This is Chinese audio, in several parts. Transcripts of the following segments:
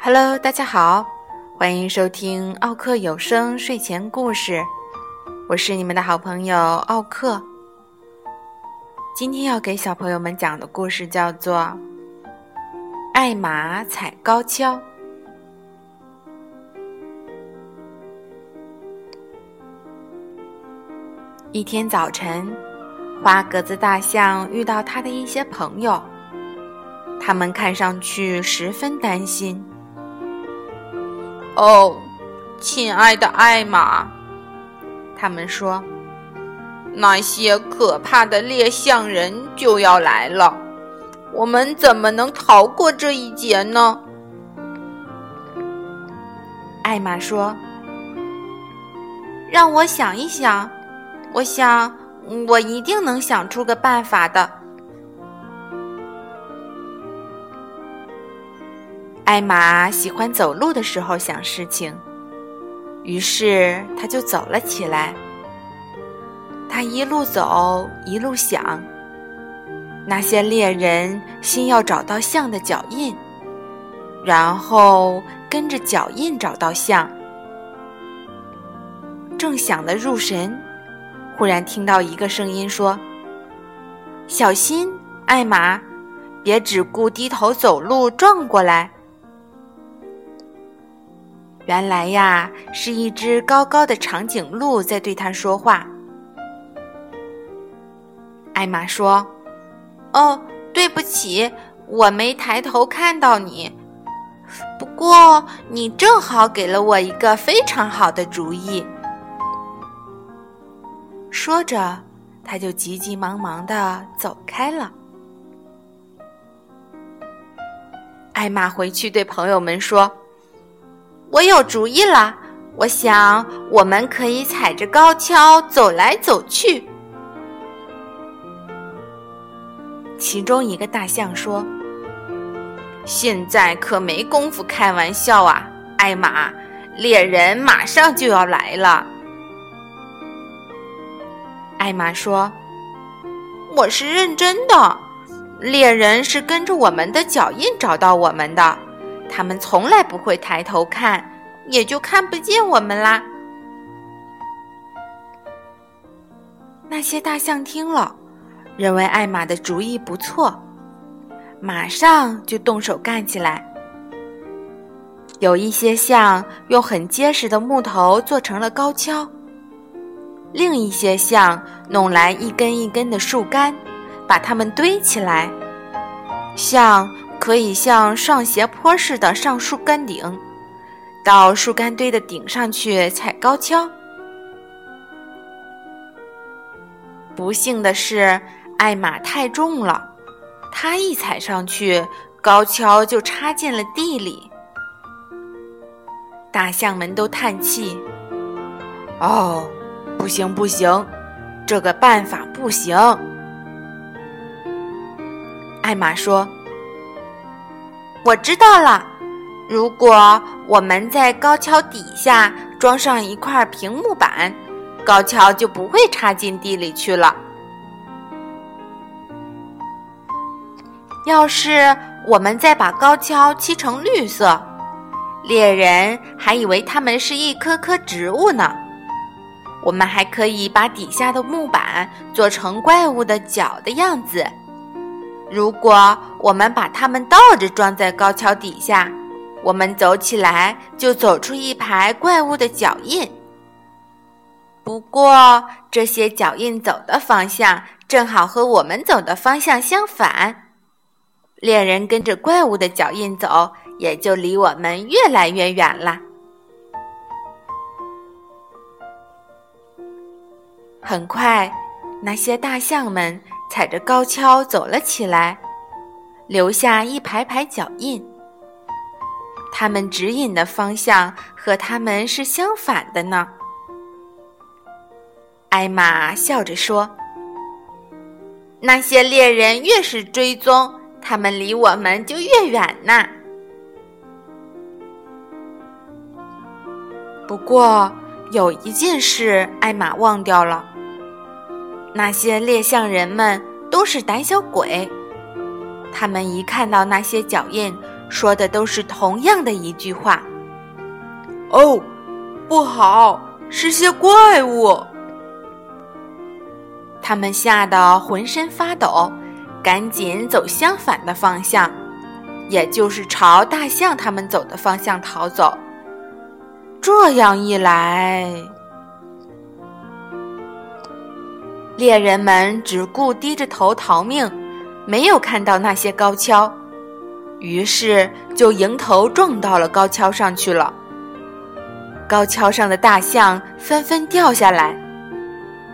Hello，大家好，欢迎收听奥克有声睡前故事，我是你们的好朋友奥克。今天要给小朋友们讲的故事叫做《艾玛踩高跷》。一天早晨，花格子大象遇到他的一些朋友，他们看上去十分担心。哦，亲爱的艾玛，他们说，那些可怕的猎象人就要来了，我们怎么能逃过这一劫呢？艾玛说：“让我想一想，我想我一定能想出个办法的。”艾玛喜欢走路的时候想事情，于是他就走了起来。他一路走一路想，那些猎人先要找到象的脚印，然后跟着脚印找到象。正想得入神，忽然听到一个声音说：“小心，艾玛，别只顾低头走路撞过来。”原来呀，是一只高高的长颈鹿在对他说话。艾玛说：“哦，对不起，我没抬头看到你。不过你正好给了我一个非常好的主意。”说着，他就急急忙忙的走开了。艾玛回去对朋友们说。我有主意了，我想我们可以踩着高跷走来走去。其中一个大象说：“现在可没工夫开玩笑啊，艾玛，猎人马上就要来了。”艾玛说：“我是认真的，猎人是跟着我们的脚印找到我们的。”他们从来不会抬头看，也就看不见我们啦。那些大象听了，认为艾玛的主意不错，马上就动手干起来。有一些象用很结实的木头做成了高跷，另一些象弄来一根一根的树干，把它们堆起来，像。可以像上斜坡似的上树干顶，到树干堆的顶上去踩高跷。不幸的是，艾玛太重了，他一踩上去，高跷就插进了地里。大象们都叹气：“哦，不行不行，这个办法不行。”艾玛说。我知道了，如果我们在高跷底下装上一块平木板，高跷就不会插进地里去了。要是我们再把高跷漆成绿色，猎人还以为它们是一棵棵植物呢。我们还可以把底下的木板做成怪物的脚的样子。如果我们把它们倒着装在高跷底下，我们走起来就走出一排怪物的脚印。不过，这些脚印走的方向正好和我们走的方向相反，猎人跟着怪物的脚印走，也就离我们越来越远了。很快，那些大象们。踩着高跷走了起来，留下一排排脚印。他们指引的方向和他们是相反的呢。艾玛笑着说：“那些猎人越是追踪，他们离我们就越远呢。”不过，有一件事，艾玛忘掉了。那些猎象人们都是胆小鬼，他们一看到那些脚印，说的都是同样的一句话：“哦，不好，是些怪物。”他们吓得浑身发抖，赶紧走相反的方向，也就是朝大象他们走的方向逃走。这样一来，猎人们只顾低着头逃命，没有看到那些高跷，于是就迎头撞到了高跷上去了。高跷上的大象纷纷掉下来，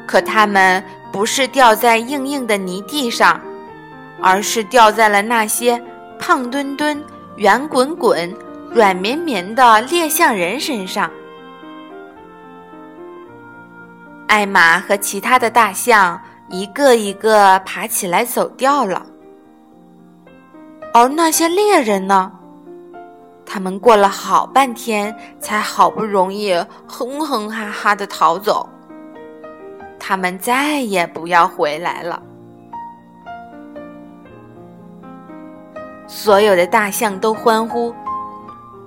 可它们不是掉在硬硬的泥地上，而是掉在了那些胖墩墩、圆滚滚。软绵绵的猎象人身上，艾玛和其他的大象一个一个爬起来走掉了。而那些猎人呢？他们过了好半天，才好不容易哼哼哈哈的逃走。他们再也不要回来了。所有的大象都欢呼。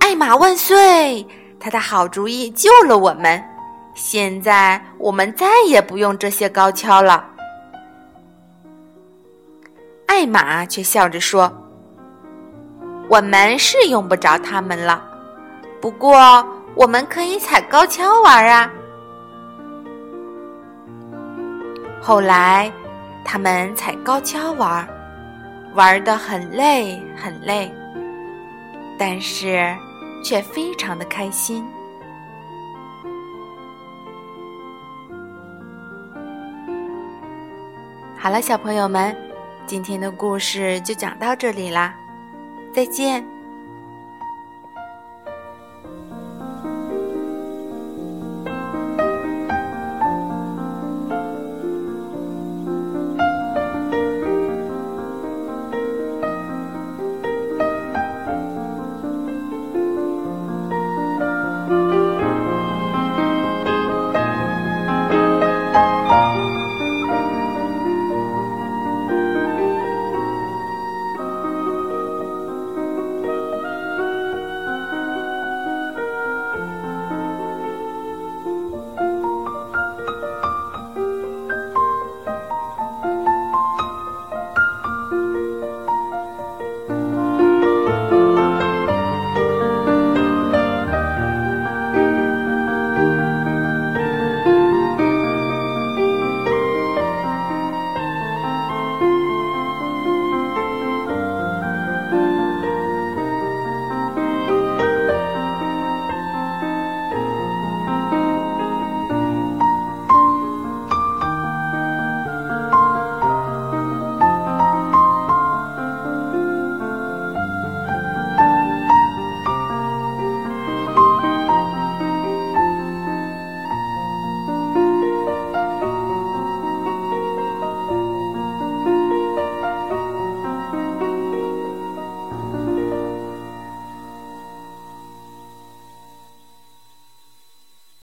艾玛万岁！他的好主意救了我们，现在我们再也不用这些高跷了。艾玛却笑着说：“我们是用不着它们了，不过我们可以踩高跷玩啊。”后来，他们踩高跷玩，玩的很累很累，但是。却非常的开心。好了，小朋友们，今天的故事就讲到这里啦，再见。